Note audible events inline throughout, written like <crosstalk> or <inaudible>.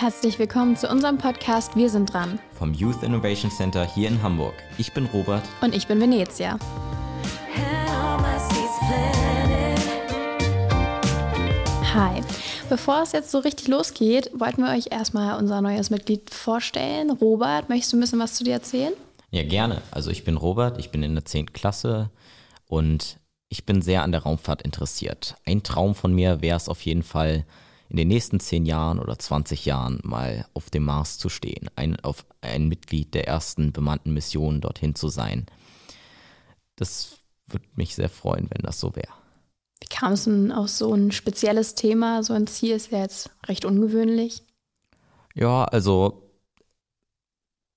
Herzlich willkommen zu unserem Podcast Wir sind dran. Vom Youth Innovation Center hier in Hamburg. Ich bin Robert. Und ich bin Venezia. Hi. Bevor es jetzt so richtig losgeht, wollten wir euch erstmal unser neues Mitglied vorstellen. Robert, möchtest du ein bisschen was zu dir erzählen? Ja, gerne. Also ich bin Robert, ich bin in der 10. Klasse und ich bin sehr an der Raumfahrt interessiert. Ein Traum von mir wäre es auf jeden Fall, in den nächsten 10 Jahren oder 20 Jahren mal auf dem Mars zu stehen, ein, auf ein Mitglied der ersten bemannten Mission dorthin zu sein. Das würde mich sehr freuen, wenn das so wäre. Wie kam es denn auf so ein spezielles Thema? So ein Ziel ist ja jetzt recht ungewöhnlich. Ja, also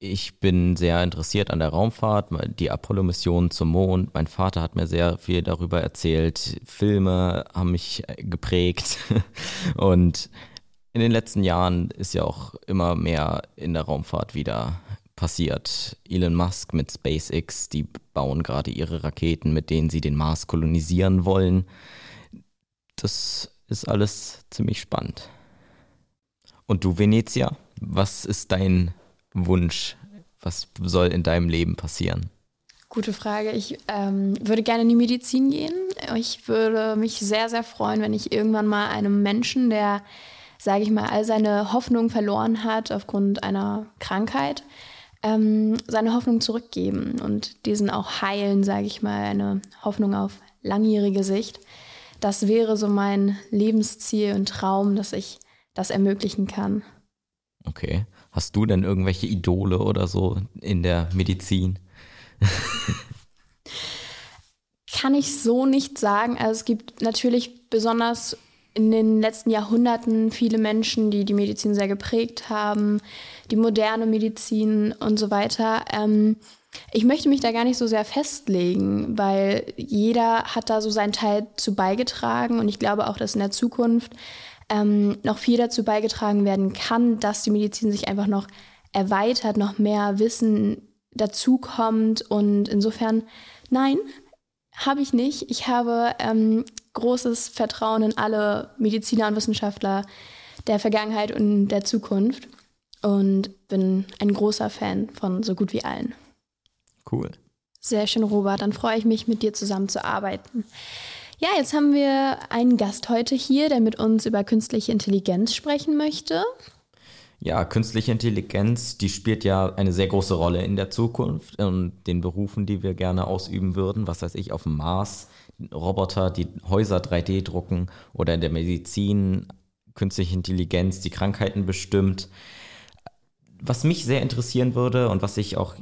ich bin sehr interessiert an der Raumfahrt, die Apollo-Mission zum Mond. Mein Vater hat mir sehr viel darüber erzählt. Filme haben mich geprägt. <laughs> Und in den letzten Jahren ist ja auch immer mehr in der Raumfahrt wieder passiert. Elon Musk mit SpaceX, die bauen gerade ihre Raketen, mit denen sie den Mars kolonisieren wollen. Das ist alles ziemlich spannend. Und du, Venezia, was ist dein Wunsch? Was soll in deinem Leben passieren? Gute Frage. Ich ähm, würde gerne in die Medizin gehen. Ich würde mich sehr, sehr freuen, wenn ich irgendwann mal einem Menschen, der, sage ich mal, all seine Hoffnung verloren hat aufgrund einer Krankheit, ähm, seine Hoffnung zurückgeben und diesen auch heilen, sage ich mal, eine Hoffnung auf langjährige Sicht. Das wäre so mein Lebensziel und Traum, dass ich das ermöglichen kann. Okay. Hast du denn irgendwelche Idole oder so in der Medizin? Kann ich so nicht sagen. Also es gibt natürlich besonders in den letzten Jahrhunderten viele Menschen, die die Medizin sehr geprägt haben, die moderne Medizin und so weiter. Ähm, ich möchte mich da gar nicht so sehr festlegen, weil jeder hat da so seinen Teil zu beigetragen und ich glaube auch, dass in der Zukunft ähm, noch viel dazu beigetragen werden kann, dass die Medizin sich einfach noch erweitert, noch mehr Wissen dazukommt. Und insofern, nein, habe ich nicht. Ich habe ähm, großes Vertrauen in alle Mediziner und Wissenschaftler der Vergangenheit und der Zukunft und bin ein großer Fan von so gut wie allen. Cool. Sehr schön, Robert. Dann freue ich mich, mit dir zusammen zu arbeiten. Ja, jetzt haben wir einen Gast heute hier, der mit uns über künstliche Intelligenz sprechen möchte. Ja, künstliche Intelligenz, die spielt ja eine sehr große Rolle in der Zukunft und den Berufen, die wir gerne ausüben würden. Was weiß ich, auf dem Mars, Roboter, die Häuser 3D drucken oder in der Medizin, künstliche Intelligenz, die Krankheiten bestimmt. Was mich sehr interessieren würde und was ich auch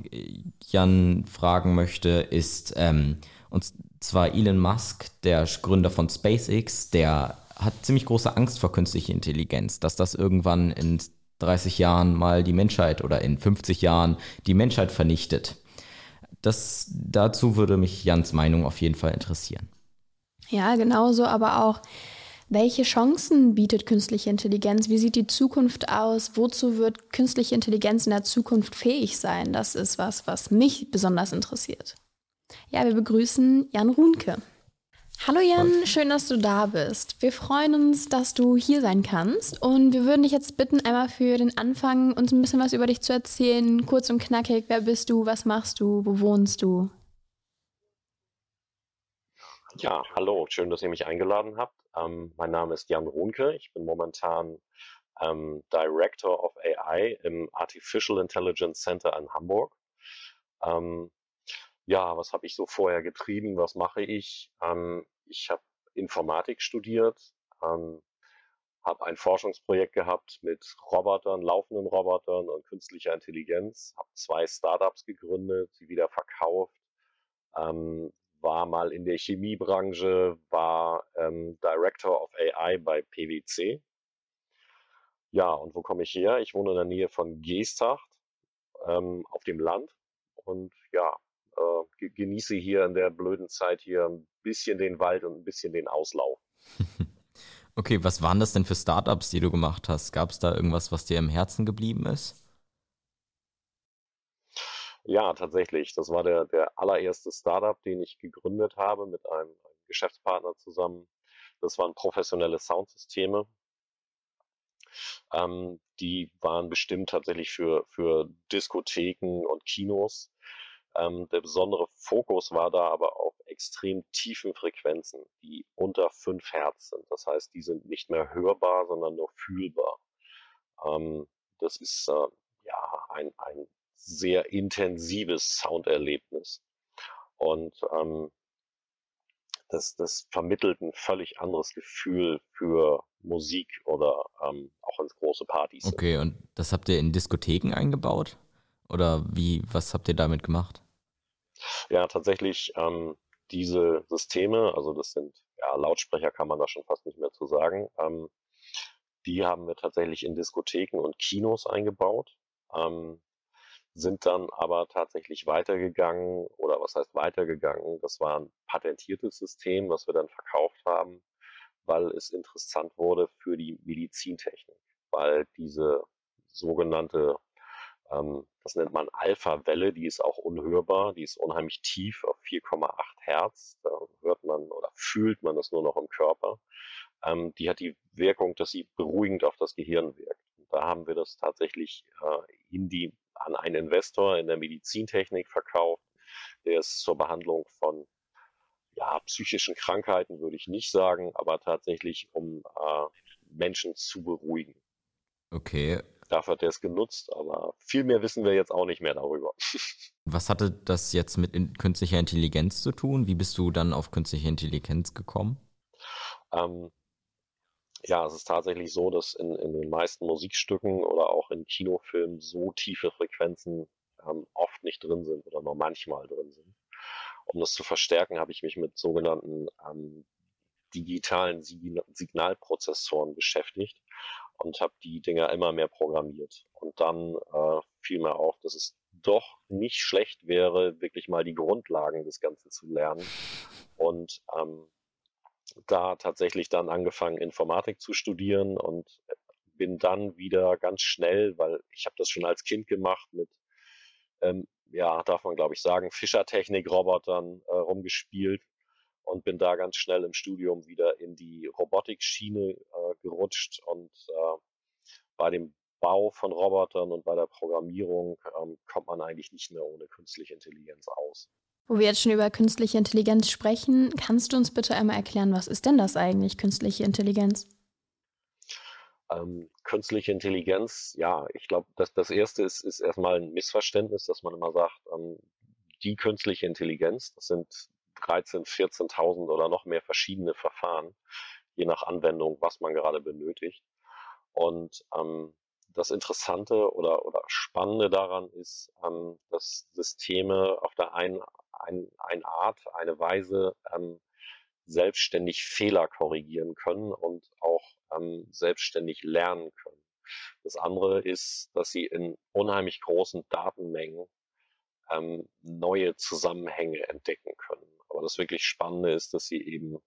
Jan fragen möchte, ist, ähm, und zwar Elon Musk, der Gründer von SpaceX, der hat ziemlich große Angst vor künstlicher Intelligenz, dass das irgendwann in 30 Jahren mal die Menschheit oder in 50 Jahren die Menschheit vernichtet. Das, dazu würde mich Jans Meinung auf jeden Fall interessieren. Ja, genauso, aber auch, welche Chancen bietet künstliche Intelligenz? Wie sieht die Zukunft aus? Wozu wird künstliche Intelligenz in der Zukunft fähig sein? Das ist was, was mich besonders interessiert. Ja, wir begrüßen Jan Runke. Hallo Jan, schön, dass du da bist. Wir freuen uns, dass du hier sein kannst und wir würden dich jetzt bitten, einmal für den Anfang uns ein bisschen was über dich zu erzählen, kurz und knackig. Wer bist du, was machst du, wo wohnst du? Ja, hallo, schön, dass ihr mich eingeladen habt. Ähm, mein Name ist Jan Runke. Ich bin momentan ähm, Director of AI im Artificial Intelligence Center in Hamburg. Ähm, ja, was habe ich so vorher getrieben? Was mache ich? Ähm, ich habe Informatik studiert, ähm, habe ein Forschungsprojekt gehabt mit Robotern, laufenden Robotern und künstlicher Intelligenz, habe zwei Startups gegründet, sie wieder verkauft, ähm, war mal in der Chemiebranche, war ähm, Director of AI bei PwC. Ja, und wo komme ich her? Ich wohne in der Nähe von Geesthacht ähm, auf dem Land und ja, äh, genieße hier in der blöden Zeit hier ein bisschen den Wald und ein bisschen den Auslauf. <laughs> Okay, was waren das denn für Startups, die du gemacht hast? Gab es da irgendwas, was dir im Herzen geblieben ist? Ja, tatsächlich. Das war der, der allererste Startup, den ich gegründet habe mit einem, einem Geschäftspartner zusammen. Das waren professionelle Soundsysteme. Ähm, die waren bestimmt tatsächlich für, für Diskotheken und Kinos. Ähm, der besondere Fokus war da aber auf extrem tiefen Frequenzen, die unter 5 Hertz sind. Das heißt, die sind nicht mehr hörbar, sondern nur fühlbar. Ähm, das ist äh, ja ein, ein sehr intensives Sounderlebnis. Und ähm, das, das vermittelt ein völlig anderes Gefühl für Musik oder ähm, auch ins große Partys. Okay, und das habt ihr in Diskotheken eingebaut? Oder wie, was habt ihr damit gemacht? Ja, tatsächlich ähm, diese Systeme, also das sind, ja, Lautsprecher kann man da schon fast nicht mehr zu sagen, ähm, die haben wir tatsächlich in Diskotheken und Kinos eingebaut. Ähm, sind dann aber tatsächlich weitergegangen oder was heißt weitergegangen? Das war ein patentiertes System, was wir dann verkauft haben, weil es interessant wurde für die Medizintechnik, weil diese sogenannte, ähm, das nennt man Alpha-Welle, die ist auch unhörbar, die ist unheimlich tief auf 4,8 Hertz, da hört man oder fühlt man das nur noch im Körper. Ähm, die hat die Wirkung, dass sie beruhigend auf das Gehirn wirkt. Da haben wir das tatsächlich äh, in die an einen Investor in der Medizintechnik verkauft, der es zur Behandlung von ja, psychischen Krankheiten würde ich nicht sagen, aber tatsächlich um äh, Menschen zu beruhigen. Okay. Dafür hat er es genutzt, aber viel mehr wissen wir jetzt auch nicht mehr darüber. <laughs> Was hatte das jetzt mit in künstlicher Intelligenz zu tun? Wie bist du dann auf künstliche Intelligenz gekommen? Ähm, ja, es ist tatsächlich so, dass in, in den meisten Musikstücken oder auch in Kinofilmen so tiefe Frequenzen ähm, oft nicht drin sind oder nur manchmal drin sind. Um das zu verstärken, habe ich mich mit sogenannten ähm, digitalen Signalprozessoren beschäftigt und habe die Dinger immer mehr programmiert. Und dann äh, fiel mir auf, dass es doch nicht schlecht wäre, wirklich mal die Grundlagen des Ganzen zu lernen. Und ähm, da tatsächlich dann angefangen, Informatik zu studieren und bin dann wieder ganz schnell, weil ich habe das schon als Kind gemacht mit, ähm, ja, darf man glaube ich sagen, Fischertechnik-Robotern äh, rumgespielt und bin da ganz schnell im Studium wieder in die Robotikschiene äh, gerutscht und äh, bei dem Bau von Robotern und bei der Programmierung ähm, kommt man eigentlich nicht mehr ohne künstliche Intelligenz aus. Wo wir jetzt schon über künstliche Intelligenz sprechen, kannst du uns bitte einmal erklären, was ist denn das eigentlich, künstliche Intelligenz? Ähm, künstliche Intelligenz, ja, ich glaube, das, das erste ist, ist erstmal ein Missverständnis, dass man immer sagt, ähm, die künstliche Intelligenz, das sind 13, 14.000 oder noch mehr verschiedene Verfahren, je nach Anwendung, was man gerade benötigt. Und ähm, das Interessante oder, oder Spannende daran ist, ähm, dass Systeme auf der einen, ein, eine Art, eine Weise ähm, selbstständig Fehler korrigieren können und auch ähm, selbstständig lernen können. Das andere ist, dass sie in unheimlich großen Datenmengen ähm, neue Zusammenhänge entdecken können. Aber das wirklich Spannende ist, dass sie eben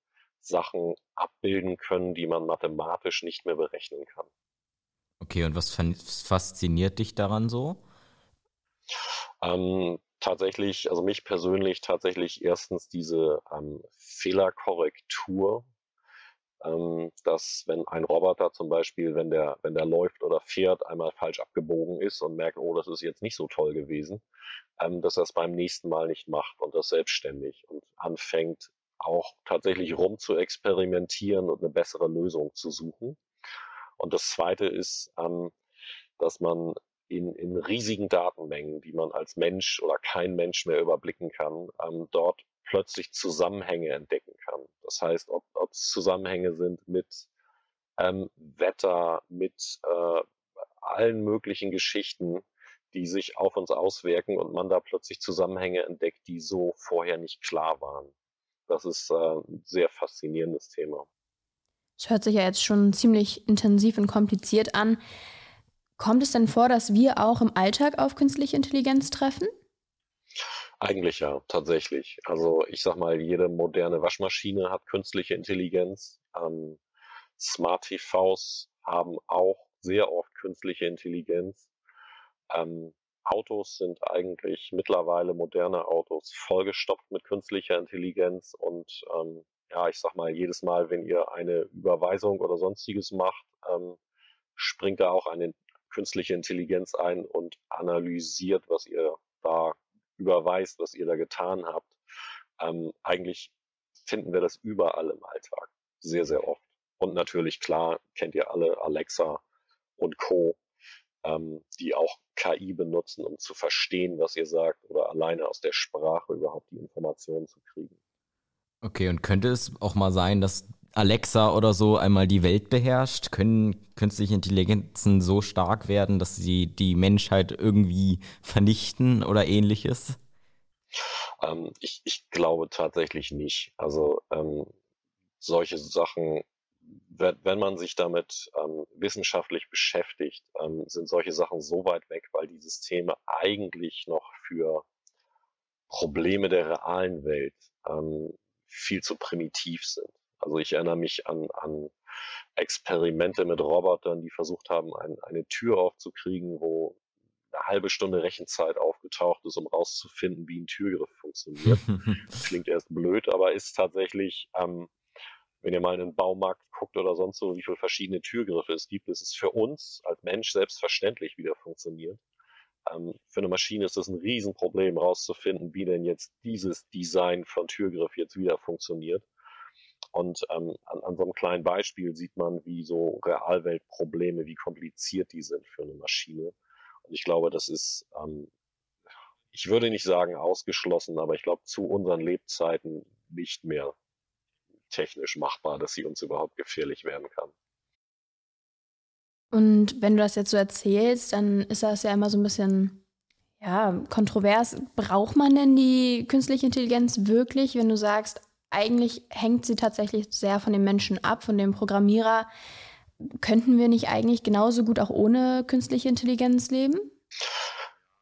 Sachen abbilden können, die man mathematisch nicht mehr berechnen kann. Okay, und was fasziniert dich daran so? Ähm, tatsächlich, also mich persönlich tatsächlich erstens diese ähm, Fehlerkorrektur, ähm, dass wenn ein Roboter zum Beispiel, wenn der, wenn der läuft oder fährt, einmal falsch abgebogen ist und merkt, oh, das ist jetzt nicht so toll gewesen, ähm, dass er es beim nächsten Mal nicht macht und das selbstständig und anfängt auch tatsächlich rum zu experimentieren und eine bessere Lösung zu suchen. Und das Zweite ist, ähm, dass man in, in riesigen Datenmengen, die man als Mensch oder kein Mensch mehr überblicken kann, ähm, dort plötzlich Zusammenhänge entdecken kann. Das heißt, ob, es Zusammenhänge sind mit ähm, Wetter, mit äh, allen möglichen Geschichten, die sich auf uns auswirken und man da plötzlich Zusammenhänge entdeckt, die so vorher nicht klar waren. Das ist äh, ein sehr faszinierendes Thema. Es hört sich ja jetzt schon ziemlich intensiv und kompliziert an. Kommt es denn vor, dass wir auch im Alltag auf künstliche Intelligenz treffen? Eigentlich ja, tatsächlich. Also ich sag mal, jede moderne Waschmaschine hat künstliche Intelligenz. Ähm, Smart TVs haben auch sehr oft künstliche Intelligenz. Ähm, Autos sind eigentlich mittlerweile moderne Autos vollgestopft mit künstlicher Intelligenz und ähm, ja, ich sag mal, jedes Mal, wenn ihr eine Überweisung oder sonstiges macht, ähm, springt da auch eine künstliche Intelligenz ein und analysiert, was ihr da überweist, was ihr da getan habt. Ähm, eigentlich finden wir das überall im Alltag, sehr, sehr oft. Und natürlich, klar, kennt ihr alle Alexa und Co., ähm, die auch KI benutzen, um zu verstehen, was ihr sagt oder alleine aus der Sprache überhaupt die Informationen zu kriegen. Okay, und könnte es auch mal sein, dass Alexa oder so einmal die Welt beherrscht? Können künstliche Intelligenzen so stark werden, dass sie die Menschheit irgendwie vernichten oder ähnliches? Ähm, ich, ich glaube tatsächlich nicht. Also ähm, solche Sachen, wenn, man sich damit ähm, wissenschaftlich beschäftigt, ähm, sind solche Sachen so weit weg, weil die Systeme eigentlich noch für Probleme der realen Welt ähm, viel zu primitiv sind. Also ich erinnere mich an, an Experimente mit Robotern, die versucht haben, ein, eine Tür aufzukriegen, wo eine halbe Stunde Rechenzeit aufgetaucht ist, um rauszufinden, wie ein Türgriff funktioniert. <laughs> Klingt erst blöd, aber ist tatsächlich, ähm, wenn ihr mal in den Baumarkt guckt oder sonst so, wie viele verschiedene Türgriffe es gibt, ist es für uns als Mensch selbstverständlich, wie der funktioniert. Ähm, für eine Maschine ist das ein Riesenproblem, rauszufinden, wie denn jetzt dieses Design von Türgriff jetzt wieder funktioniert. Und ähm, an, an so einem kleinen Beispiel sieht man, wie so Realweltprobleme, wie kompliziert die sind für eine Maschine. Und ich glaube, das ist, ähm, ich würde nicht sagen ausgeschlossen, aber ich glaube zu unseren Lebzeiten nicht mehr technisch machbar, dass sie uns überhaupt gefährlich werden kann. Und wenn du das jetzt so erzählst, dann ist das ja immer so ein bisschen ja, kontrovers. Braucht man denn die künstliche Intelligenz wirklich, wenn du sagst, eigentlich hängt sie tatsächlich sehr von dem Menschen ab, von dem Programmierer? könnten wir nicht eigentlich genauso gut auch ohne künstliche Intelligenz leben?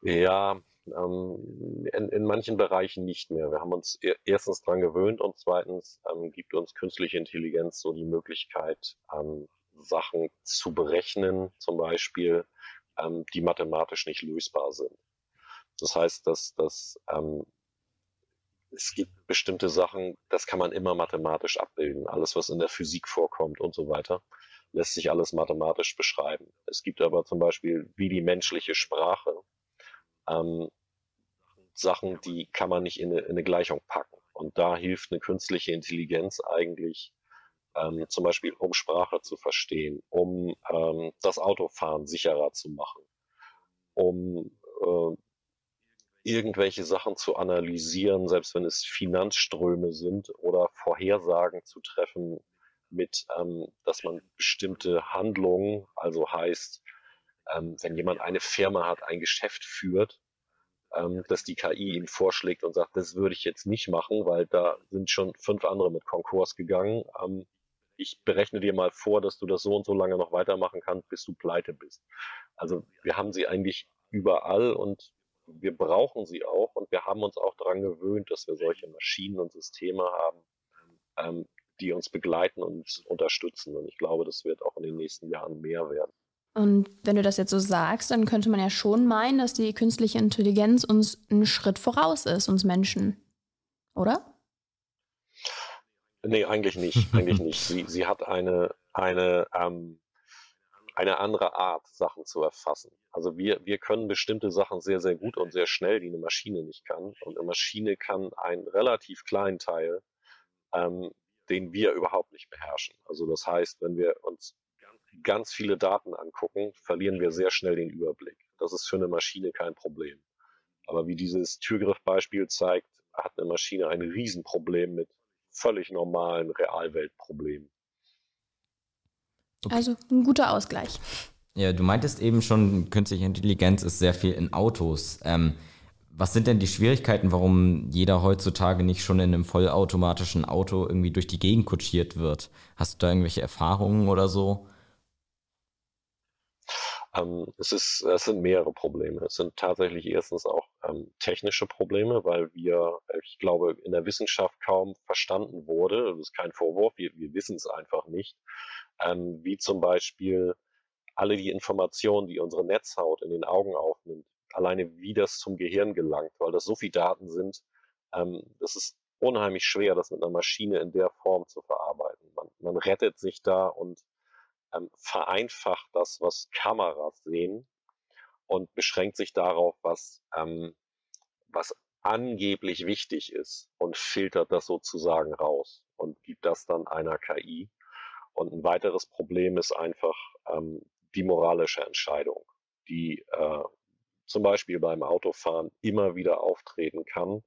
Ja, ähm, in, in, manchen Bereichen nicht mehr. Wir haben uns e-, erstens daran gewöhnt und zweitens ähm, gibt uns künstliche Intelligenz so die Möglichkeit, ähm, Sachen zu berechnen, zum Beispiel, ähm, die mathematisch nicht lösbar sind. Das heißt, dass, dass ähm, es gibt bestimmte Sachen, das kann man immer mathematisch abbilden. Alles, was in der Physik vorkommt und so weiter lässt sich alles mathematisch beschreiben. Es gibt aber zum Beispiel wie die menschliche Sprache ähm, Sachen, die kann man nicht in eine, in eine, Gleichung packen. Und da hilft eine künstliche Intelligenz eigentlich ähm, zum Beispiel, um Sprache zu verstehen, um ähm, das Autofahren sicherer zu machen, um äh, irgendwelche Sachen zu analysieren, selbst wenn es Finanzströme sind oder Vorhersagen zu treffen, mit, ähm, dass man bestimmte Handlungen, also heißt, ähm, wenn jemand eine Firma hat, ein Geschäft führt, ähm, dass die KI ihm vorschlägt und sagt, das würde ich jetzt nicht machen, weil da sind schon fünf andere mit Konkurs gegangen. Ähm, ich berechne dir mal vor, dass du das so und so lange noch weitermachen kannst, bis du pleite bist. Also wir haben sie eigentlich überall und wir brauchen sie auch und wir haben uns auch daran gewöhnt, dass wir solche Maschinen und Systeme haben, ähm, die uns begleiten und unterstützen. Und ich glaube, das wird auch in den nächsten Jahren mehr werden. Und wenn du das jetzt so sagst, dann könnte man ja schon meinen, dass die künstliche Intelligenz uns einen Schritt voraus ist, uns Menschen. Oder? Nee, eigentlich nicht. Eigentlich nicht. Sie, sie hat eine, eine, ähm, eine andere Art, Sachen zu erfassen. Also wir, wir können bestimmte Sachen sehr, sehr gut und sehr schnell, die eine Maschine nicht kann. Und eine Maschine kann einen relativ kleinen Teil ähm, den wir überhaupt nicht beherrschen. Also das heißt, wenn wir uns ganz viele Daten angucken, verlieren wir sehr schnell den Überblick. Das ist für eine Maschine kein Problem. Aber wie dieses Türgriffbeispiel zeigt, hat eine Maschine ein Riesenproblem mit völlig normalen Realweltproblemen. Okay. Also ein guter Ausgleich. Ja, du meintest eben schon, künstliche Intelligenz ist sehr viel in Autos. Ähm, was sind denn die Schwierigkeiten, warum jeder heutzutage nicht schon in einem vollautomatischen Auto irgendwie durch die Gegend kutschiert wird? Hast du da irgendwelche Erfahrungen oder so? Ähm, es, ist, es sind mehrere Probleme. Es sind tatsächlich erstens auch ähm, technische Probleme, weil wir, ich glaube, in der Wissenschaft kaum verstanden wurde, das ist kein Vorwurf, wir, wir wissen es einfach nicht, ähm, wie zum Beispiel alle die Informationen, die unsere Netzhaut in den Augen aufnimmt, alleine wie das zum Gehirn gelangt, weil das so viele Daten sind, ähm, das ist unheimlich schwer, das mit einer Maschine in der Form zu verarbeiten. Man, man rettet sich da und ähm, vereinfacht das, was Kameras sehen und beschränkt sich darauf, was, ähm, was angeblich wichtig ist und filtert das sozusagen raus und gibt das dann einer KI. Und ein weiteres Problem ist einfach ähm, die moralische Entscheidung, die äh, zum Beispiel beim Autofahren immer wieder auftreten kann.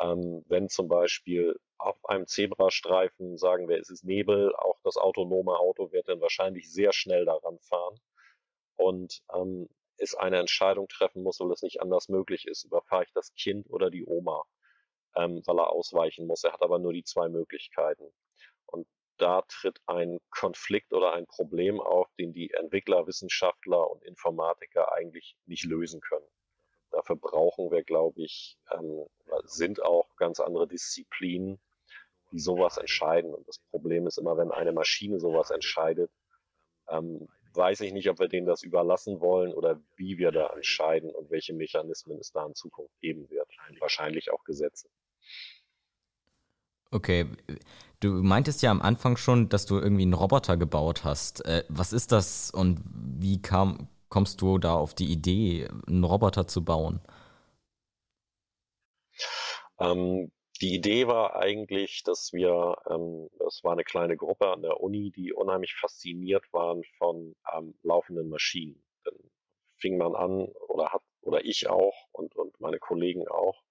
Ähm, wenn zum Beispiel auf einem Zebrastreifen, sagen wir, es ist Nebel, auch das autonome Auto wird dann wahrscheinlich sehr schnell daran fahren und ähm, es eine Entscheidung treffen muss, weil es nicht anders möglich ist. Überfahre ich das Kind oder die Oma, ähm, weil er ausweichen muss. Er hat aber nur die zwei Möglichkeiten. Und da tritt ein Konflikt oder ein Problem auf, den die Entwickler, Wissenschaftler und Informatiker eigentlich nicht lösen können. Dafür brauchen wir, glaube ich, ähm, sind auch ganz andere Disziplinen, die sowas entscheiden. Und das Problem ist immer, wenn eine Maschine sowas entscheidet, ähm, weiß ich nicht, ob wir denen das überlassen wollen oder wie wir da entscheiden und welche Mechanismen es da in Zukunft geben wird. Wahrscheinlich auch Gesetze. Okay, du meintest ja am Anfang schon, dass du irgendwie einen Roboter gebaut hast. Äh, was ist das und wie kam, kommst du da auf die Idee, einen Roboter zu bauen? Ähm, die Idee war eigentlich, dass wir, ähm, es war eine kleine Gruppe an der Uni, die unheimlich fasziniert waren von ähm, laufenden Maschinen. Dann fing man an oder hat oder ich auch und und meine Kollegen auch.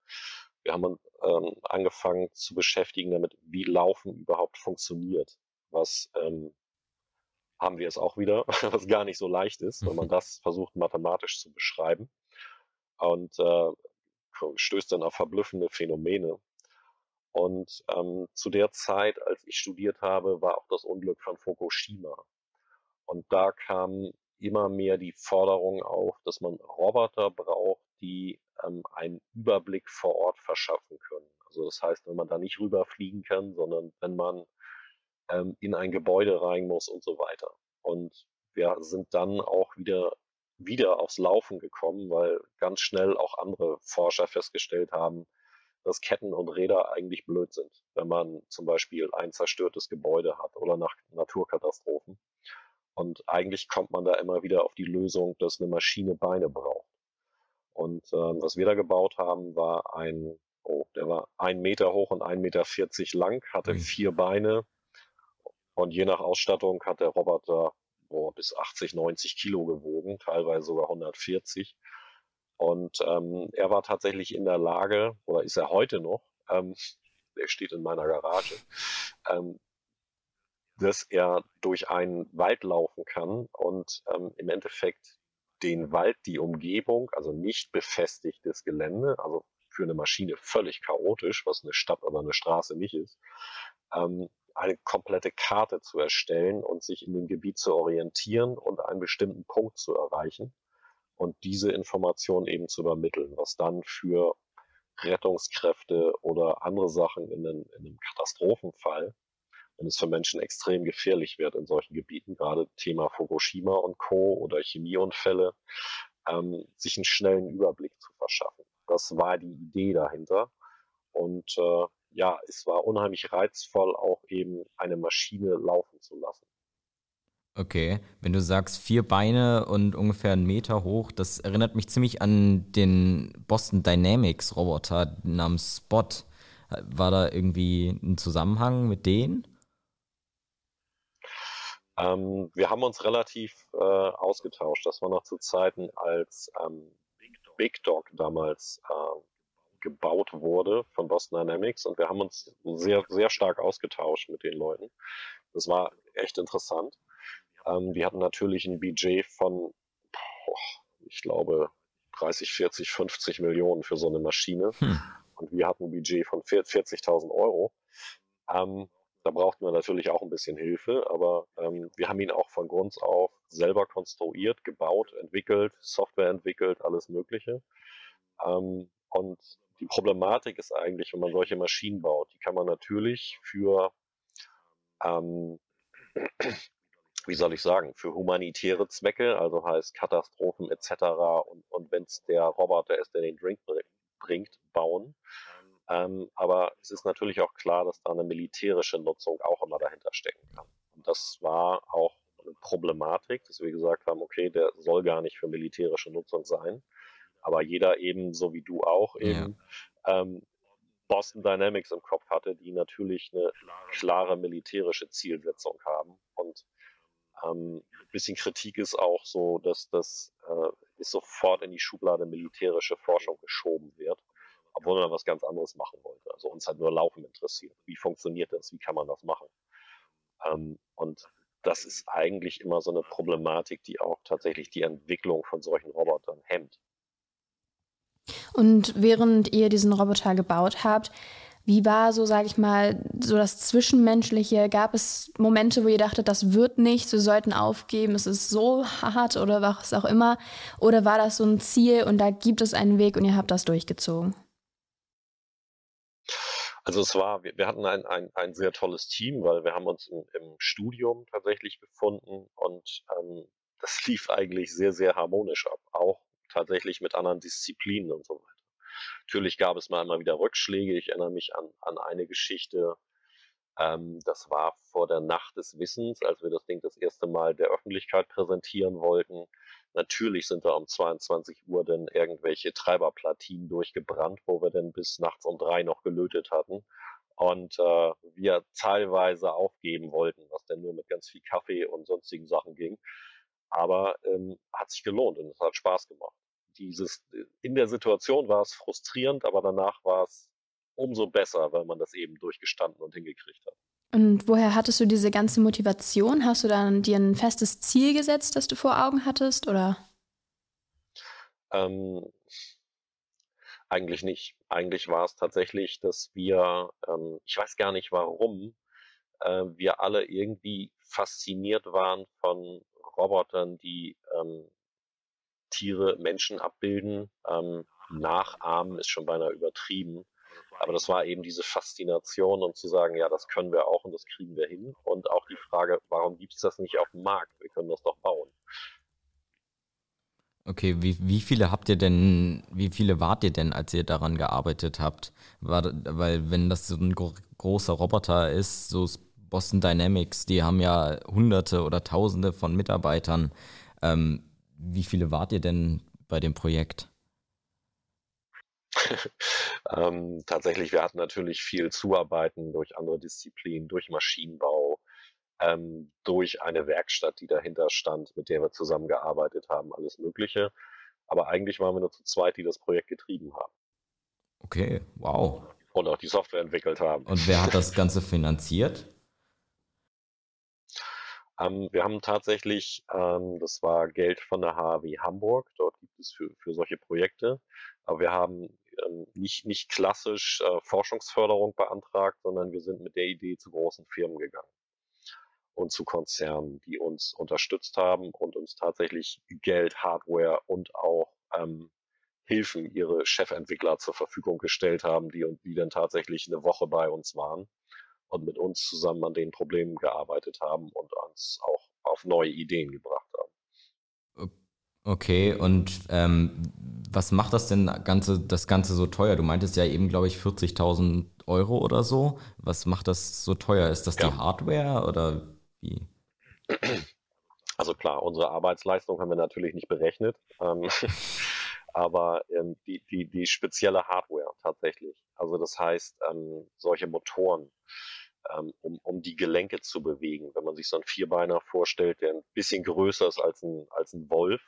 Wir haben ähm, angefangen zu beschäftigen damit, wie Laufen überhaupt funktioniert. Was ähm, haben wir es auch wieder, <laughs> was gar nicht so leicht ist, wenn man <laughs> das versucht mathematisch zu beschreiben und äh, stößt dann auf verblüffende Phänomene. Und ähm, zu der Zeit, als ich studiert habe, war auch das Unglück von Fukushima. Und da kam immer mehr die Forderung auf, dass man Roboter braucht, die ähm, einen Überblick vor Ort verschaffen können. Also das heißt, wenn man da nicht rüberfliegen kann, sondern wenn man ähm, in ein Gebäude rein muss und so weiter. Und wir sind dann auch wieder wieder aufs Laufen gekommen, weil ganz schnell auch andere Forscher festgestellt haben, dass Ketten und Räder eigentlich blöd sind, wenn man zum Beispiel ein zerstörtes Gebäude hat oder nach Naturkatastrophen. Und eigentlich kommt man da immer wieder auf die Lösung, dass eine Maschine Beine braucht. Und äh, was wir da gebaut haben, war ein, oh, der war ein Meter hoch und ein Meter vierzig lang, hatte vier Beine und je nach Ausstattung hat der Roboter oh, bis 80, 90 Kilo gewogen, teilweise sogar 140. Und ähm, er war tatsächlich in der Lage, oder ist er heute noch, ähm, <laughs> der steht in meiner Garage, ähm, dass er durch einen Wald laufen kann und ähm, im Endeffekt den Wald, die Umgebung, also nicht befestigtes Gelände, also für eine Maschine völlig chaotisch, was eine Stadt oder eine Straße nicht ist, ähm, eine komplette Karte zu erstellen und sich in dem Gebiet zu orientieren und einen bestimmten Punkt zu erreichen und diese Information eben zu übermitteln, was dann für Rettungskräfte oder andere Sachen in, den, in einem Katastrophenfall, wenn es für Menschen extrem gefährlich wird in solchen Gebieten, gerade Thema Fukushima und Co. oder Chemieunfälle, ähm, sich einen schnellen Überblick zu verschaffen. Das war die Idee dahinter. Und äh, ja, es war unheimlich reizvoll, auch eben eine Maschine laufen zu lassen. Okay, wenn du sagst vier Beine und ungefähr einen Meter hoch, das erinnert mich ziemlich an den Boston Dynamics Roboter namens Spot. War da irgendwie ein Zusammenhang mit denen? Ähm, wir haben uns relativ äh, ausgetauscht. Das war noch zu Zeiten, als ähm, Big Dog damals äh, gebaut wurde von Boston Dynamics und wir haben uns sehr, sehr stark ausgetauscht mit den Leuten. Das war echt interessant. Ähm, die hatten natürlich ein Budget von, ich glaube, 30, 40, 50 Millionen für so eine Maschine. Hm. Und wir hatten ein Budget von 40.000 Euro. Ähm, da brauchten wir natürlich auch ein bisschen Hilfe, aber ähm, wir haben ihn auch von Grund auf selber konstruiert, gebaut, entwickelt, Software entwickelt, alles Mögliche. Ähm, und die Problematik ist eigentlich, wenn man solche Maschinen baut, die kann man natürlich für ähm, wie soll ich sagen, für humanitäre Zwecke, also heißt Katastrophen etc. Und, und wenn es der Roboter ist, der den Drink bringt, bauen. Ähm, aber es ist natürlich auch klar, dass da eine militärische Nutzung auch immer dahinter stecken kann. Und das war auch eine Problematik, dass wir gesagt haben, okay, der soll gar nicht für militärische Nutzung sein. Aber jeder eben, so wie du auch eben, ja. ähm, Boston Dynamics im Kopf hatte, die natürlich eine klare militärische Zielsetzung haben. Und ähm, ein bisschen Kritik ist auch so, dass das äh, ist sofort in die Schublade militärische Forschung geschoben wird, obwohl man was ganz anderes machen wollte. Also uns hat nur Laufen interessiert. Wie funktioniert das? Wie kann man das machen? Ähm, und das ist eigentlich immer so eine Problematik, die auch tatsächlich die Entwicklung von solchen Robotern hemmt. Und während ihr diesen Roboter gebaut habt, wie war so, sage ich mal, so das Zwischenmenschliche? Gab es Momente, wo ihr dachtet, das wird nichts, wir sollten aufgeben, es ist so hart oder was auch immer? Oder war das so ein Ziel und da gibt es einen Weg und ihr habt das durchgezogen? Also es war, wir, wir hatten ein, ein, ein sehr tolles Team, weil wir haben uns im, im Studium tatsächlich gefunden und ähm, das <laughs> lief eigentlich sehr, sehr harmonisch ab, auch tatsächlich mit anderen Disziplinen und so weiter. Natürlich gab es mal immer wieder Rückschläge. Ich erinnere mich an, an eine Geschichte, ähm, das war vor der Nacht des Wissens, als wir das Ding das erste Mal der Öffentlichkeit präsentieren wollten. Natürlich sind da um 22 Uhr dann irgendwelche Treiberplatinen durchgebrannt, wo wir dann bis nachts um drei noch gelötet hatten und äh, wir teilweise aufgeben wollten, was dann nur mit ganz viel Kaffee und sonstigen Sachen ging. Aber ähm, hat sich gelohnt und es hat Spaß gemacht dieses, in der Situation war es frustrierend, aber danach war es umso besser, weil man das eben durchgestanden und hingekriegt hat. Und woher hattest du diese ganze Motivation? Hast du dann dir ein festes Ziel gesetzt, das du vor Augen hattest, oder? Ähm, eigentlich nicht. Eigentlich war es tatsächlich, dass wir, ähm, ich weiß gar nicht warum, äh, wir alle irgendwie fasziniert waren von Robotern, die ähm, Tiere Menschen abbilden. Ähm, nachahmen ist schon beinahe übertrieben. Aber das war eben diese Faszination und zu sagen, ja, das können wir auch und das kriegen wir hin. Und auch die Frage, warum gibt es das nicht auf dem Markt? Wir können das doch bauen. Okay, wie, wie viele habt ihr denn, wie viele wart ihr denn, als ihr daran gearbeitet habt? War, weil wenn das so ein gro großer Roboter ist, so Boston Dynamics, die haben ja hunderte oder tausende von Mitarbeitern. Ähm, wie viele wart ihr denn bei dem Projekt? <laughs> ähm, tatsächlich, wir hatten natürlich viel Zuarbeiten durch andere Disziplinen, durch Maschinenbau, ähm, durch eine Werkstatt, die dahinter stand, mit der wir zusammengearbeitet haben, alles Mögliche. Aber eigentlich waren wir nur zu zweit, die das Projekt getrieben haben. Okay, wow. Und auch die Software entwickelt haben. Und wer hat das <laughs> Ganze finanziert? Ähm, wir haben tatsächlich, ähm, das war Geld von der HAW Hamburg, dort gibt es für, für solche Projekte, aber wir haben ähm, nicht, nicht klassisch äh, Forschungsförderung beantragt, sondern wir sind mit der Idee zu großen Firmen gegangen und zu Konzernen, die uns unterstützt haben und uns tatsächlich Geld, Hardware und auch ähm, Hilfen, ihre Chefentwickler zur Verfügung gestellt haben, die, die dann tatsächlich eine Woche bei uns waren und mit uns zusammen an den Problemen gearbeitet haben und uns auch auf neue Ideen gebracht haben. Okay, und ähm, was macht das denn Ganze, das Ganze so teuer? Du meintest ja eben, glaube ich, 40.000 Euro oder so. Was macht das so teuer? Ist das ja. die Hardware oder wie? Also klar, unsere Arbeitsleistung haben wir natürlich nicht berechnet, ähm, <laughs> aber ähm, die, die, die spezielle Hardware tatsächlich. Also das heißt, ähm, solche Motoren, ähm, um, um die Gelenke zu bewegen. Wenn man sich so einen Vierbeiner vorstellt, der ein bisschen größer ist als ein, als ein Wolf,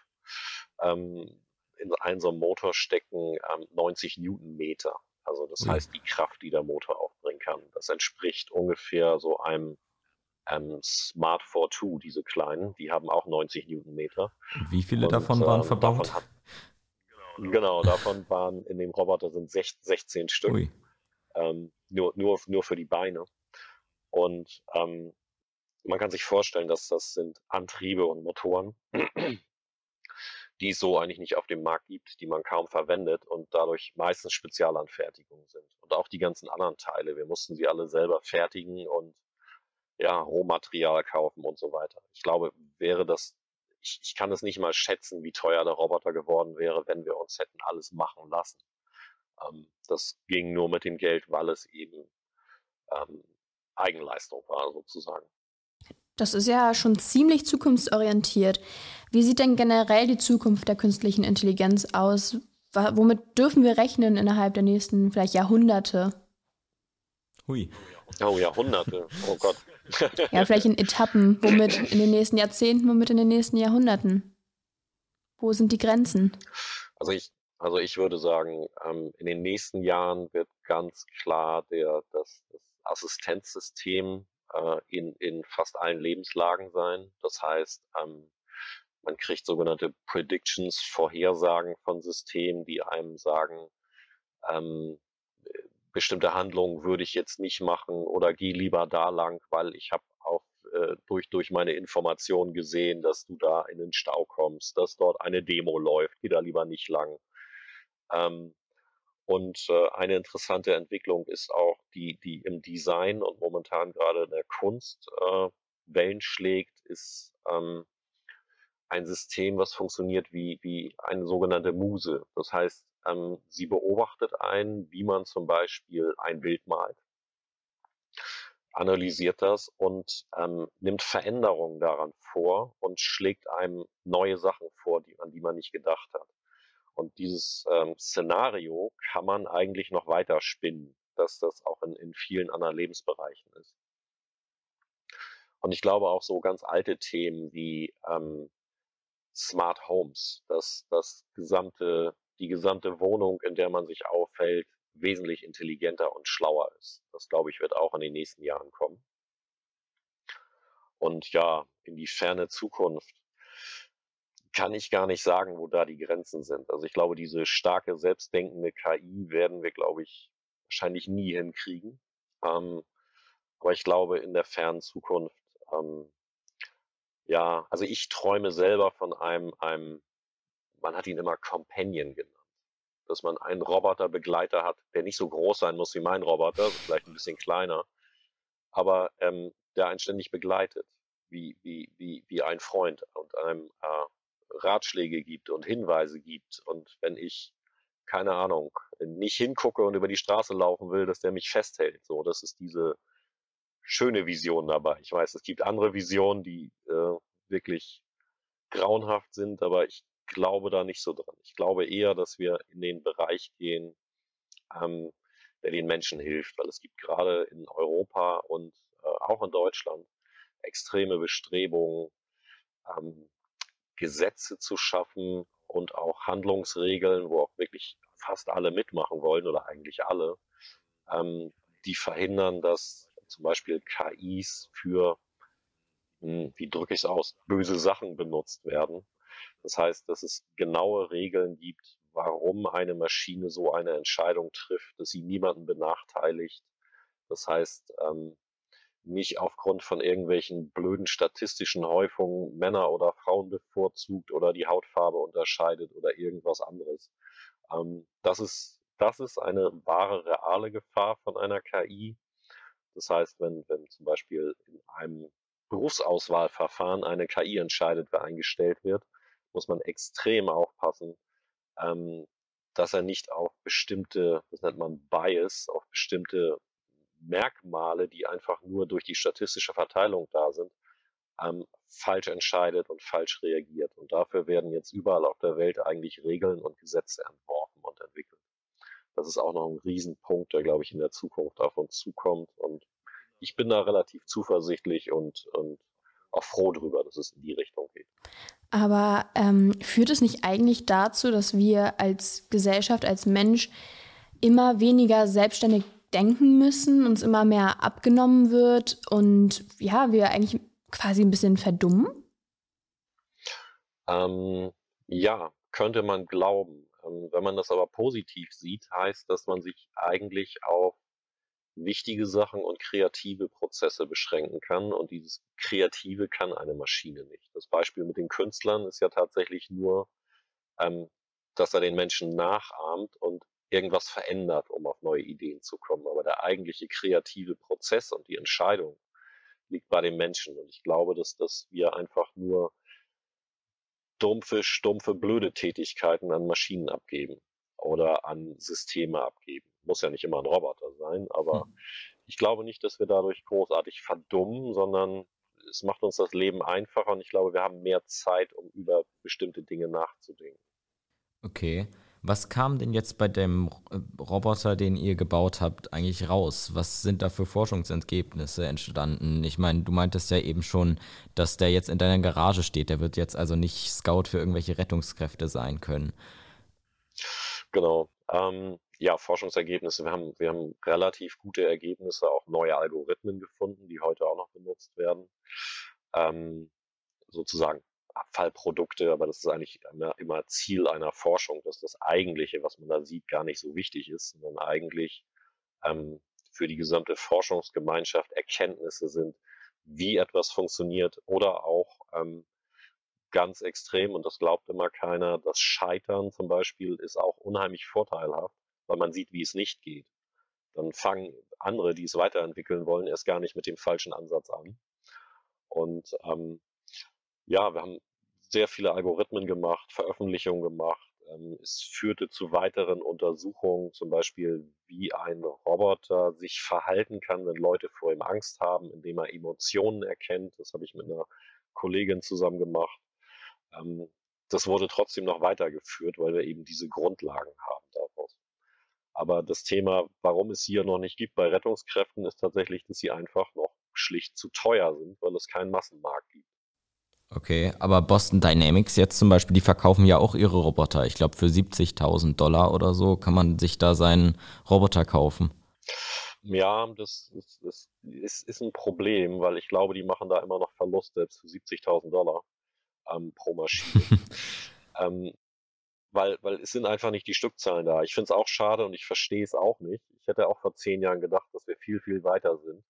ähm, in einen so einem Motor stecken ähm, 90 Newtonmeter. Also das mhm. heißt, die Kraft, die der Motor aufbringen kann, das entspricht ungefähr so einem ähm, Smart 42, diese kleinen, die haben auch 90 Newtonmeter. Wie viele Und, davon waren äh, verbaut? Davon hat, genau, davon waren in dem Roboter sind 16, 16 Stück. Ähm, nur, nur, nur für die Beine. Und ähm, man kann sich vorstellen, dass das sind Antriebe und Motoren, die es so eigentlich nicht auf dem Markt gibt, die man kaum verwendet und dadurch meistens Spezialanfertigungen sind. Und auch die ganzen anderen Teile. Wir mussten sie alle selber fertigen und ja, Rohmaterial kaufen und so weiter. Ich glaube, wäre das, ich, ich kann es nicht mal schätzen, wie teuer der Roboter geworden wäre, wenn wir uns hätten alles machen lassen. Ähm, das ging nur mit dem Geld, weil es eben ähm, Eigenleistung war, sozusagen. Das ist ja schon ziemlich zukunftsorientiert. Wie sieht denn generell die Zukunft der künstlichen Intelligenz aus? Womit dürfen wir rechnen innerhalb der nächsten vielleicht Jahrhunderte? Hui. Oh, Jahrhunderte. Oh Gott. <laughs> ja, vielleicht in Etappen. Womit in den nächsten Jahrzehnten, womit in den nächsten Jahrhunderten? Wo sind die Grenzen? Also ich, also ich würde sagen, ähm, in den nächsten Jahren wird ganz klar der, das, das Assistenzsystem äh, in, in fast allen Lebenslagen sein. Das heißt, ähm, man kriegt sogenannte Predictions, Vorhersagen von Systemen, die einem sagen, ähm, bestimmte Handlungen würde ich jetzt nicht machen oder geh lieber da lang, weil ich habe auch äh, durch, durch meine Informationen gesehen, dass du da in den Stau kommst, dass dort eine Demo läuft, geh da lieber nicht lang. Ähm, und äh, eine interessante Entwicklung ist auch, die, die im Design und momentan gerade in der Kunst äh, Wellen schlägt, ist ähm, ein System, was funktioniert wie, wie eine sogenannte Muse. Das heißt, ähm, sie beobachtet einen, wie man zum Beispiel ein Bild malt, analysiert das und ähm, nimmt Veränderungen daran vor und schlägt einem neue Sachen vor, die, an die man nicht gedacht hat. Und dieses ähm, Szenario kann man eigentlich noch weiter spinnen, dass das auch in, in vielen anderen Lebensbereichen ist. Und ich glaube auch so ganz alte Themen wie ähm, Smart Homes, dass das gesamte, die gesamte Wohnung, in der man sich aufhält, wesentlich intelligenter und schlauer ist. Das glaube ich wird auch in den nächsten Jahren kommen. Und ja, in die ferne Zukunft kann ich gar nicht sagen, wo da die Grenzen sind. Also ich glaube, diese starke, selbstdenkende KI werden wir, glaube ich, wahrscheinlich nie hinkriegen. Ähm, aber ich glaube, in der fernen Zukunft ähm, ja, also ich träume selber von einem, einem, man hat ihn immer Companion genannt. Dass man einen Roboterbegleiter hat, der nicht so groß sein muss wie mein Roboter, vielleicht ein bisschen kleiner, aber ähm, der einen ständig begleitet, wie, wie, wie, wie ein Freund und einem äh, Ratschläge gibt und Hinweise gibt. Und wenn ich, keine Ahnung, nicht hingucke und über die Straße laufen will, dass der mich festhält. So, das ist diese, schöne Visionen dabei. Ich weiß, es gibt andere Visionen, die äh, wirklich grauenhaft sind, aber ich glaube da nicht so dran. Ich glaube eher, dass wir in den Bereich gehen, ähm, der den Menschen hilft, weil es gibt gerade in Europa und äh, auch in Deutschland extreme Bestrebungen, ähm, Gesetze zu schaffen und auch Handlungsregeln, wo auch wirklich fast alle mitmachen wollen oder eigentlich alle, ähm, die verhindern, dass zum Beispiel KIs für, hm, wie drücke ich es aus, böse Sachen benutzt werden. Das heißt, dass es genaue Regeln gibt, warum eine Maschine so eine Entscheidung trifft, dass sie niemanden benachteiligt. Das heißt, ähm, nicht aufgrund von irgendwelchen blöden statistischen Häufungen Männer oder Frauen bevorzugt oder die Hautfarbe unterscheidet oder irgendwas anderes. Ähm, das ist, das ist eine wahre, reale Gefahr von einer KI. Das heißt, wenn, wenn zum Beispiel in einem Berufsauswahlverfahren eine KI entscheidet, wer eingestellt wird, muss man extrem aufpassen, ähm, dass er nicht auf bestimmte, das nennt man Bias, auf bestimmte Merkmale, die einfach nur durch die statistische Verteilung da sind, ähm, falsch entscheidet und falsch reagiert. Und dafür werden jetzt überall auf der Welt eigentlich Regeln und Gesetze entworfen und entwickelt das ist auch noch ein Riesenpunkt, der, glaube ich, in der Zukunft auf uns zukommt. Und ich bin da relativ zuversichtlich und, und auch froh drüber, dass es in die Richtung geht. Aber ähm, führt es nicht eigentlich dazu, dass wir als Gesellschaft, als Mensch immer weniger selbstständig denken müssen, uns immer mehr abgenommen wird und ja, wir eigentlich quasi ein bisschen verdummen? Ähm, ja, könnte man glauben. Ähm, wenn man das aber positiv sieht, heißt, dass man sich eigentlich auf wichtige Sachen und kreative Prozesse beschränken kann. Und dieses Kreative kann eine Maschine nicht. Das Beispiel mit den Künstlern ist ja tatsächlich nur, ähm, dass er den Menschen nachahmt und irgendwas verändert, um auf neue Ideen zu kommen. Aber der eigentliche kreative Prozess und die Entscheidung liegt bei den Menschen. Und ich glaube, dass, dass wir einfach nur dumpfe, stumpfe, blöde Tätigkeiten an Maschinen abgeben oder an Systeme abgeben. Muss ja nicht immer ein Roboter sein, aber hm. ich glaube nicht, dass wir dadurch großartig verdummen, sondern es macht uns das Leben einfacher und ich glaube, wir haben mehr Zeit, um über bestimmte Dinge nachzudenken. Okay. Was kam denn jetzt bei dem Roboter, den ihr gebaut habt, eigentlich raus? Was sind da für Forschungsergebnisse entstanden? Ich meine, du meintest ja eben schon, dass der jetzt in deiner Garage steht. Der wird jetzt also nicht Scout für irgendwelche Rettungskräfte sein können. Genau. Ähm, ja, Forschungsergebnisse. Wir haben, wir haben relativ gute Ergebnisse, auch neue Algorithmen gefunden, die heute auch noch benutzt werden. Ähm, sozusagen Abfallprodukte, aber das ist eigentlich immer, immer Ziel einer Forschung, dass das Eigentliche, was man da sieht, gar nicht so wichtig ist, sondern eigentlich ähm, für die gesamte Forschungsgemeinschaft Erkenntnisse sind, wie etwas funktioniert oder auch ähm, ganz extrem, und das glaubt immer keiner, das Scheitern zum Beispiel ist auch unheimlich vorteilhaft, weil man sieht, wie es nicht geht. Dann fangen andere, die es weiterentwickeln wollen, erst gar nicht mit dem falschen Ansatz an. Und ähm, ja, wir haben sehr viele Algorithmen gemacht, Veröffentlichungen gemacht. Ähm, es führte zu weiteren Untersuchungen, zum Beispiel, wie ein Roboter sich verhalten kann, wenn Leute vor ihm Angst haben, indem er Emotionen erkennt. Das habe ich mit einer Kollegin zusammen gemacht. Ähm, das wurde trotzdem noch weitergeführt, weil wir eben diese Grundlagen haben daraus. Aber das Thema, warum es hier noch nicht gibt bei Rettungskräften, ist tatsächlich, dass sie einfach noch schlicht zu teuer sind, weil es keinen Massenmarkt gibt. Okay, aber Boston Dynamics jetzt zum Beispiel, die verkaufen ja auch ihre Roboter. Ich glaube, für 70.000 Dollar oder so kann man sich da seinen Roboter kaufen. Ja, das ist, das ist, ist ein Problem, weil ich glaube, die machen da immer noch Verlust, selbst für 70.000 Dollar ähm, pro Maschine. <laughs> ähm, weil, weil es sind einfach nicht die Stückzahlen da. Ich finde es auch schade und ich verstehe es auch nicht. Ich hätte auch vor zehn Jahren gedacht, dass wir viel, viel weiter sind.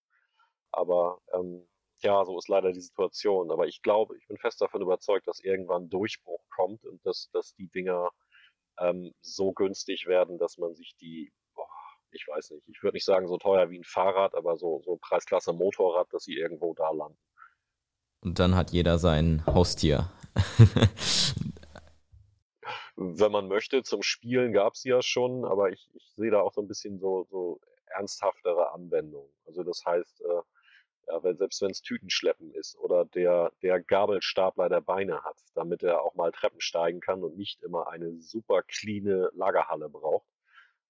Aber ähm, ja, so ist leider die Situation. Aber ich glaube, ich bin fest davon überzeugt, dass irgendwann Durchbruch kommt und dass, dass die Dinger ähm, so günstig werden, dass man sich die, boah, ich weiß nicht, ich würde nicht sagen so teuer wie ein Fahrrad, aber so, so Preisklasse Motorrad, dass sie irgendwo da landen. Und dann hat jeder sein Haustier. Wenn man möchte, zum Spielen gab es ja schon, aber ich, ich sehe da auch so ein bisschen so, so ernsthaftere Anwendungen. Also das heißt, äh, ja, wenn, selbst wenn es Tütenschleppen ist oder der, der Gabelstapler der Beine hat, damit er auch mal Treppen steigen kann und nicht immer eine super cleane Lagerhalle braucht,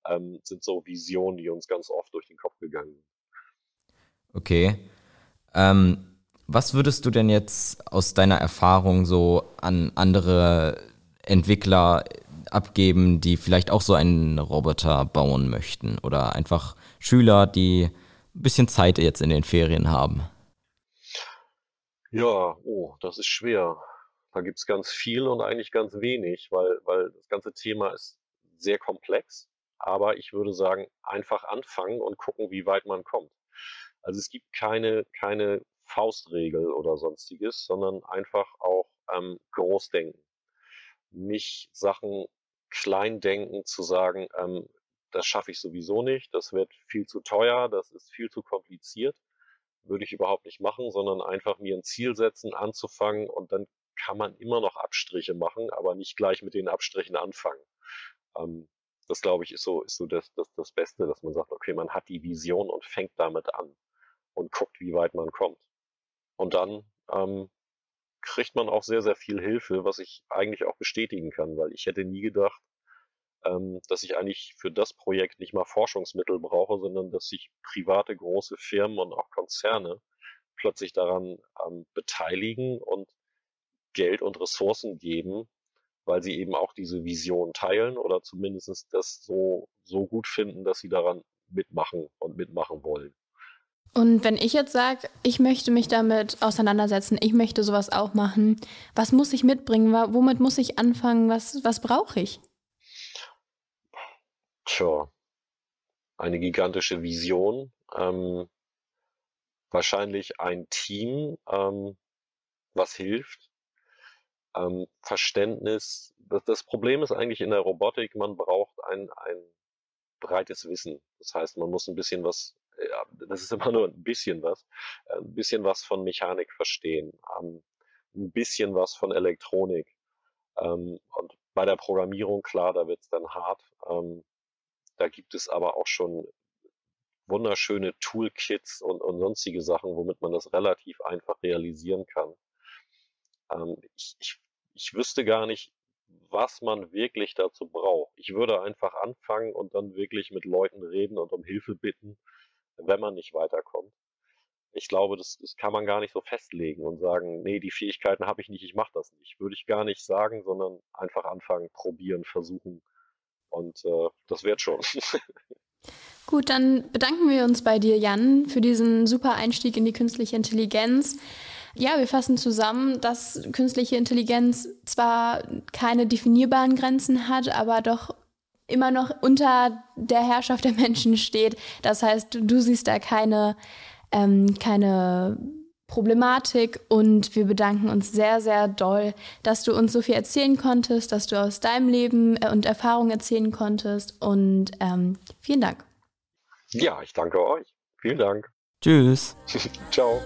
ähm, sind so Visionen, die uns ganz oft durch den Kopf gegangen sind. Okay. Ähm, was würdest du denn jetzt aus deiner Erfahrung so an andere Entwickler abgeben, die vielleicht auch so einen Roboter bauen möchten? Oder einfach Schüler, die ein bisschen Zeit jetzt in den Ferien haben? Ja, oh, das ist schwer. Da gibt es ganz viel und eigentlich ganz wenig, weil, weil das ganze Thema ist sehr komplex. Aber ich würde sagen, einfach anfangen und gucken, wie weit man kommt. Also es gibt keine, keine Faustregel oder sonstiges, sondern einfach auch ähm, Großdenken. Nicht Sachen klein denken, zu sagen, ähm, das schaffe ich sowieso nicht, das wird viel zu teuer, das ist viel zu kompliziert, würde ich überhaupt nicht machen, sondern einfach mir ein Ziel setzen, anzufangen und dann kann man immer noch Abstriche machen, aber nicht gleich mit den Abstrichen anfangen. Ähm, das glaube ich ist so, ist so das, das, das Beste, dass man sagt, okay, man hat die Vision und fängt damit an und guckt, wie weit man kommt. Und dann ähm, kriegt man auch sehr, sehr viel Hilfe, was ich eigentlich auch bestätigen kann, weil ich hätte nie gedacht, ähm, dass ich eigentlich für das Projekt nicht mal Forschungsmittel brauche, sondern dass sich private große Firmen und auch Konzerne plötzlich daran ähm, beteiligen und Geld und Ressourcen geben, weil sie eben auch diese Vision teilen oder zumindest das so, so gut finden, dass sie daran mitmachen und mitmachen wollen. Und wenn ich jetzt sage, ich möchte mich damit auseinandersetzen, ich möchte sowas auch machen, was muss ich mitbringen? Womit muss ich anfangen? Was, was brauche ich? Tja, eine gigantische Vision, ähm, wahrscheinlich ein Team, ähm, was hilft, ähm, Verständnis. Das, das, Problem ist eigentlich in der Robotik, man braucht ein, ein breites Wissen. Das heißt, man muss ein bisschen was ja, das ist immer nur ein bisschen was, äh, ein bisschen was von Mechanik verstehen, ähm, ein bisschen was von Elektronik. Ähm, und bei der Programmierung, klar, da wird es dann hart. Da gibt es aber auch schon wunderschöne Toolkits und, und sonstige Sachen, womit man das relativ einfach realisieren kann. Ähm, ich, ich, ich wüsste gar nicht, was man wirklich dazu braucht. Ich würde einfach anfangen und dann wirklich mit Leuten reden und um Hilfe bitten, wenn man nicht weiterkommt. Ich glaube, das, das kann man gar nicht so festlegen und sagen, nee, die Fähigkeiten habe ich nicht, ich mache das nicht. Würde ich gar nicht sagen, sondern einfach anfangen, probieren, versuchen. Und äh, das wird schon. <laughs> Gut, dann bedanken wir uns bei dir, Jan, für diesen super Einstieg in die künstliche Intelligenz. Ja, wir fassen zusammen, dass künstliche Intelligenz zwar keine definierbaren Grenzen hat, aber doch immer noch unter der Herrschaft der Menschen steht. Das heißt, du siehst da keine, ähm, keine Problematik und wir bedanken uns sehr, sehr doll, dass du uns so viel erzählen konntest, dass du aus deinem Leben äh, und Erfahrungen erzählen konntest und ähm, vielen Dank. Ja, ich danke euch. Vielen Dank. Tschüss. <laughs> Ciao.